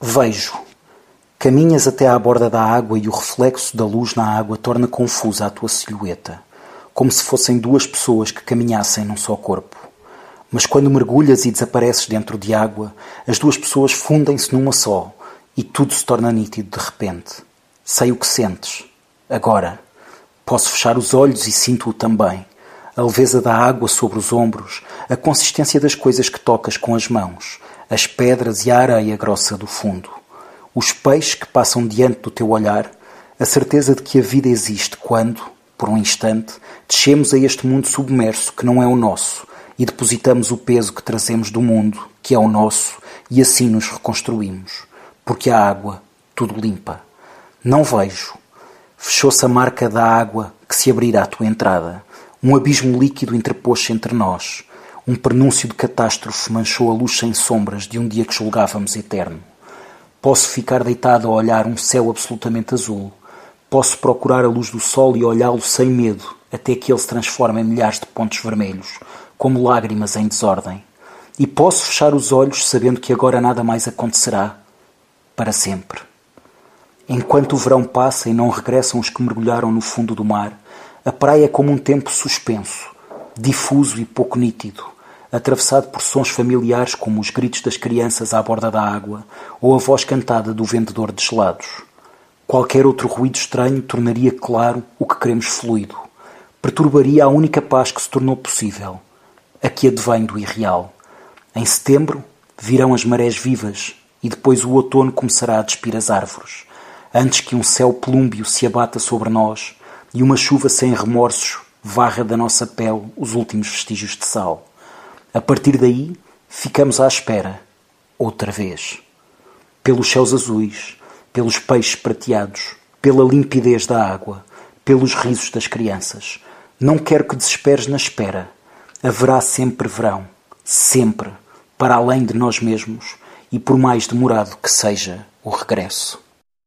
Vejo. Caminhas até à borda da água e o reflexo da luz na água torna confusa a tua silhueta, como se fossem duas pessoas que caminhassem num só corpo. Mas quando mergulhas e desapareces dentro de água, as duas pessoas fundem-se numa só e tudo se torna nítido de repente. Sei o que sentes. Agora. Posso fechar os olhos e sinto-o também. A leveza da água sobre os ombros, a consistência das coisas que tocas com as mãos, as pedras e a areia grossa do fundo os peixes que passam diante do teu olhar, a certeza de que a vida existe quando, por um instante, descemos a este mundo submerso que não é o nosso e depositamos o peso que trazemos do mundo, que é o nosso, e assim nos reconstruímos, porque a água tudo limpa. Não vejo. Fechou-se a marca da água que se abrirá à tua entrada. Um abismo líquido interpôs-se entre nós. Um prenúncio de catástrofe manchou a luz sem sombras de um dia que julgávamos eterno. Posso ficar deitado a olhar um céu absolutamente azul. Posso procurar a luz do sol e olhá-lo sem medo, até que ele se transforme em milhares de pontos vermelhos, como lágrimas em desordem. E posso fechar os olhos sabendo que agora nada mais acontecerá para sempre. Enquanto o verão passa e não regressam os que mergulharam no fundo do mar, a praia é como um tempo suspenso, difuso e pouco nítido atravessado por sons familiares como os gritos das crianças à borda da água ou a voz cantada do vendedor de gelados. Qualquer outro ruído estranho tornaria claro o que queremos fluido, perturbaria a única paz que se tornou possível, a que advém do irreal. Em setembro virão as marés vivas e depois o outono começará a despir as árvores, antes que um céu plúmbio se abata sobre nós e uma chuva sem remorsos varra da nossa pele os últimos vestígios de sal. A partir daí, ficamos à espera, outra vez. Pelos céus azuis, pelos peixes prateados, pela limpidez da água, pelos risos das crianças. Não quero que desesperes na espera. Haverá sempre verão, sempre, para além de nós mesmos e por mais demorado que seja o regresso.